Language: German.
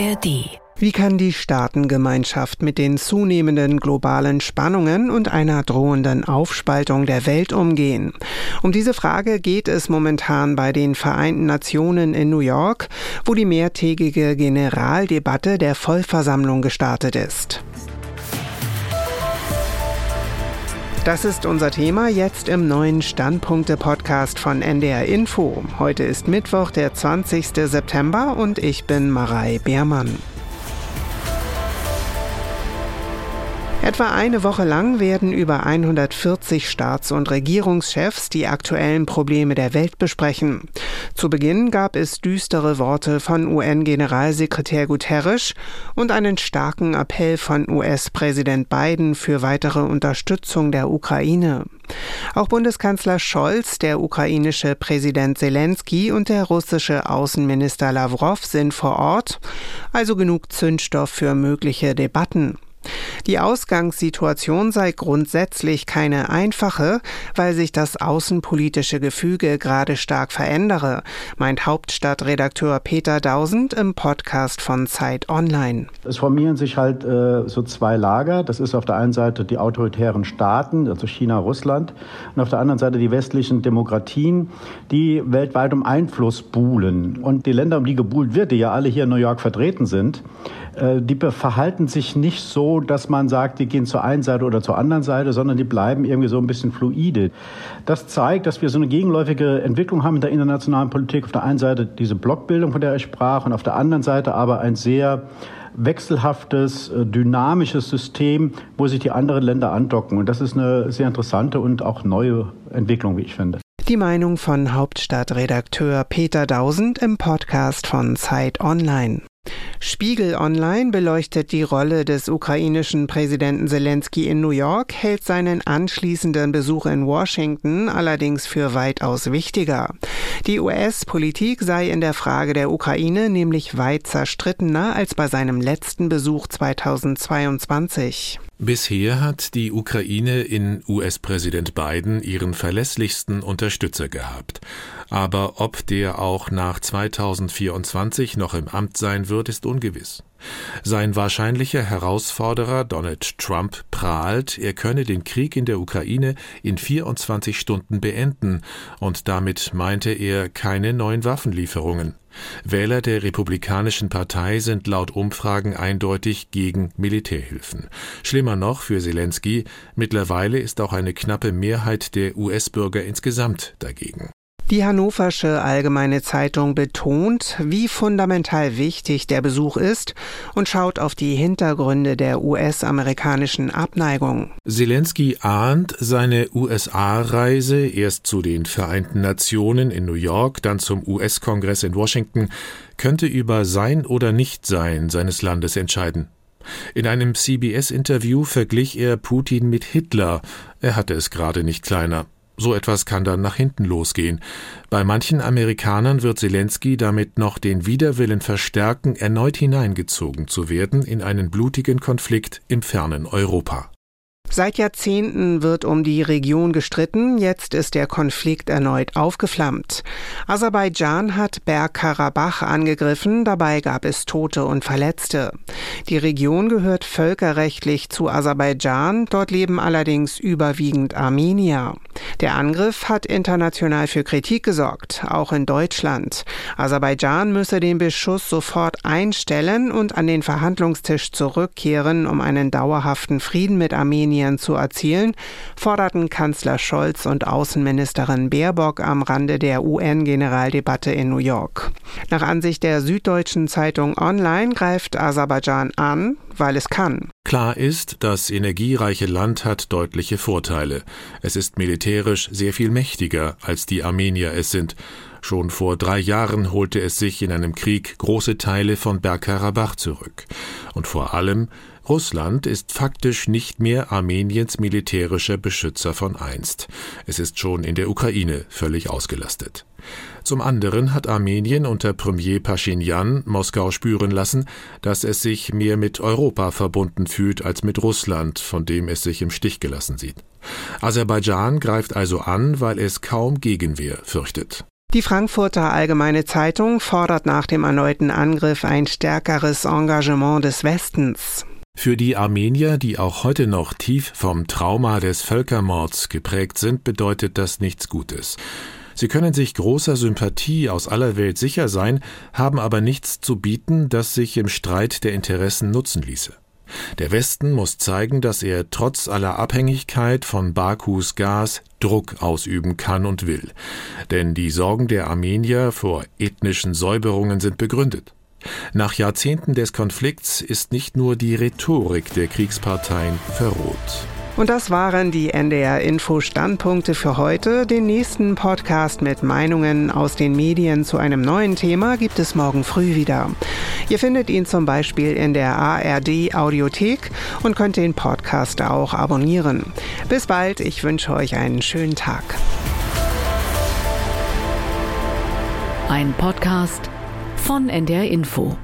ARD wie kann die Staatengemeinschaft mit den zunehmenden globalen Spannungen und einer drohenden Aufspaltung der Welt umgehen? Um diese Frage geht es momentan bei den Vereinten Nationen in New York, wo die mehrtägige Generaldebatte der Vollversammlung gestartet ist. Das ist unser Thema jetzt im neuen Standpunkte-Podcast von NDR Info. Heute ist Mittwoch, der 20. September und ich bin Marei Beermann. Etwa eine Woche lang werden über 140 Staats- und Regierungschefs die aktuellen Probleme der Welt besprechen. Zu Beginn gab es düstere Worte von UN-Generalsekretär Guterres und einen starken Appell von US-Präsident Biden für weitere Unterstützung der Ukraine. Auch Bundeskanzler Scholz, der ukrainische Präsident Zelensky und der russische Außenminister Lavrov sind vor Ort, also genug Zündstoff für mögliche Debatten. Die Ausgangssituation sei grundsätzlich keine einfache, weil sich das außenpolitische Gefüge gerade stark verändere, meint Hauptstadtredakteur Peter Dausend im Podcast von Zeit Online. Es formieren sich halt äh, so zwei Lager. Das ist auf der einen Seite die autoritären Staaten, also China, Russland, und auf der anderen Seite die westlichen Demokratien, die weltweit um Einfluss buhlen. Und die Länder, um die gebuhlt wird, die ja alle hier in New York vertreten sind, äh, die verhalten sich nicht so, dass man sagt, die gehen zur einen Seite oder zur anderen Seite, sondern die bleiben irgendwie so ein bisschen fluide. Das zeigt, dass wir so eine gegenläufige Entwicklung haben in der internationalen Politik. Auf der einen Seite diese Blockbildung, von der ich sprach, und auf der anderen Seite aber ein sehr wechselhaftes, äh, dynamisches System, wo sich die anderen Länder andocken. Und das ist eine sehr interessante und auch neue Entwicklung, wie ich finde. Die Meinung von Hauptstadtredakteur Peter Dausend im Podcast von Zeit Online. Spiegel Online beleuchtet die Rolle des ukrainischen Präsidenten Zelensky in New York, hält seinen anschließenden Besuch in Washington allerdings für weitaus wichtiger. Die US-Politik sei in der Frage der Ukraine nämlich weit zerstrittener als bei seinem letzten Besuch 2022. Bisher hat die Ukraine in US-Präsident Biden ihren verlässlichsten Unterstützer gehabt. Aber ob der auch nach 2024 noch im Amt sein wird, ist ungewiss. Sein wahrscheinlicher Herausforderer Donald Trump prahlt, er könne den Krieg in der Ukraine in 24 Stunden beenden, und damit meinte er keine neuen Waffenlieferungen. Wähler der Republikanischen Partei sind laut Umfragen eindeutig gegen Militärhilfen. Schlimmer noch für Zelensky, mittlerweile ist auch eine knappe Mehrheit der US-Bürger insgesamt dagegen. Die Hannoversche Allgemeine Zeitung betont, wie fundamental wichtig der Besuch ist und schaut auf die Hintergründe der US-amerikanischen Abneigung. Zelensky ahnt, seine USA-Reise erst zu den Vereinten Nationen in New York, dann zum US-Kongress in Washington, könnte über sein oder Nichtsein seines Landes entscheiden. In einem CBS-Interview verglich er Putin mit Hitler, er hatte es gerade nicht kleiner. So etwas kann dann nach hinten losgehen. Bei manchen Amerikanern wird Zelensky damit noch den Widerwillen verstärken, erneut hineingezogen zu werden in einen blutigen Konflikt im fernen Europa. Seit Jahrzehnten wird um die Region gestritten, jetzt ist der Konflikt erneut aufgeflammt. Aserbaidschan hat Bergkarabach angegriffen, dabei gab es Tote und Verletzte. Die Region gehört völkerrechtlich zu Aserbaidschan, dort leben allerdings überwiegend Armenier. Der Angriff hat international für Kritik gesorgt, auch in Deutschland. Aserbaidschan müsse den Beschuss sofort einstellen und an den Verhandlungstisch zurückkehren, um einen dauerhaften Frieden mit Armenien Armenien zu erzielen, forderten Kanzler Scholz und Außenministerin Baerbock am Rande der UN-Generaldebatte in New York. Nach Ansicht der Süddeutschen Zeitung Online greift Aserbaidschan an, weil es kann. Klar ist, das energiereiche Land hat deutliche Vorteile. Es ist militärisch sehr viel mächtiger, als die Armenier es sind. Schon vor drei Jahren holte es sich in einem Krieg große Teile von Bergkarabach zurück. Und vor allem Russland ist faktisch nicht mehr Armeniens militärischer Beschützer von einst. Es ist schon in der Ukraine völlig ausgelastet. Zum anderen hat Armenien unter Premier Pashinyan Moskau spüren lassen, dass es sich mehr mit Europa verbunden fühlt als mit Russland, von dem es sich im Stich gelassen sieht. Aserbaidschan greift also an, weil es kaum Gegenwehr fürchtet. Die Frankfurter Allgemeine Zeitung fordert nach dem erneuten Angriff ein stärkeres Engagement des Westens. Für die Armenier, die auch heute noch tief vom Trauma des Völkermords geprägt sind, bedeutet das nichts Gutes. Sie können sich großer Sympathie aus aller Welt sicher sein, haben aber nichts zu bieten, das sich im Streit der Interessen nutzen ließe. Der Westen muss zeigen, dass er trotz aller Abhängigkeit von Bakus Gas Druck ausüben kann und will. Denn die Sorgen der Armenier vor ethnischen Säuberungen sind begründet. Nach Jahrzehnten des Konflikts ist nicht nur die Rhetorik der Kriegsparteien verroht. Und das waren die NDR Info Standpunkte für heute. Den nächsten Podcast mit Meinungen aus den Medien zu einem neuen Thema gibt es morgen früh wieder. Ihr findet ihn zum Beispiel in der ARD Audiothek und könnt den Podcast auch abonnieren. Bis bald, ich wünsche euch einen schönen Tag. Ein Podcast von NDR Info.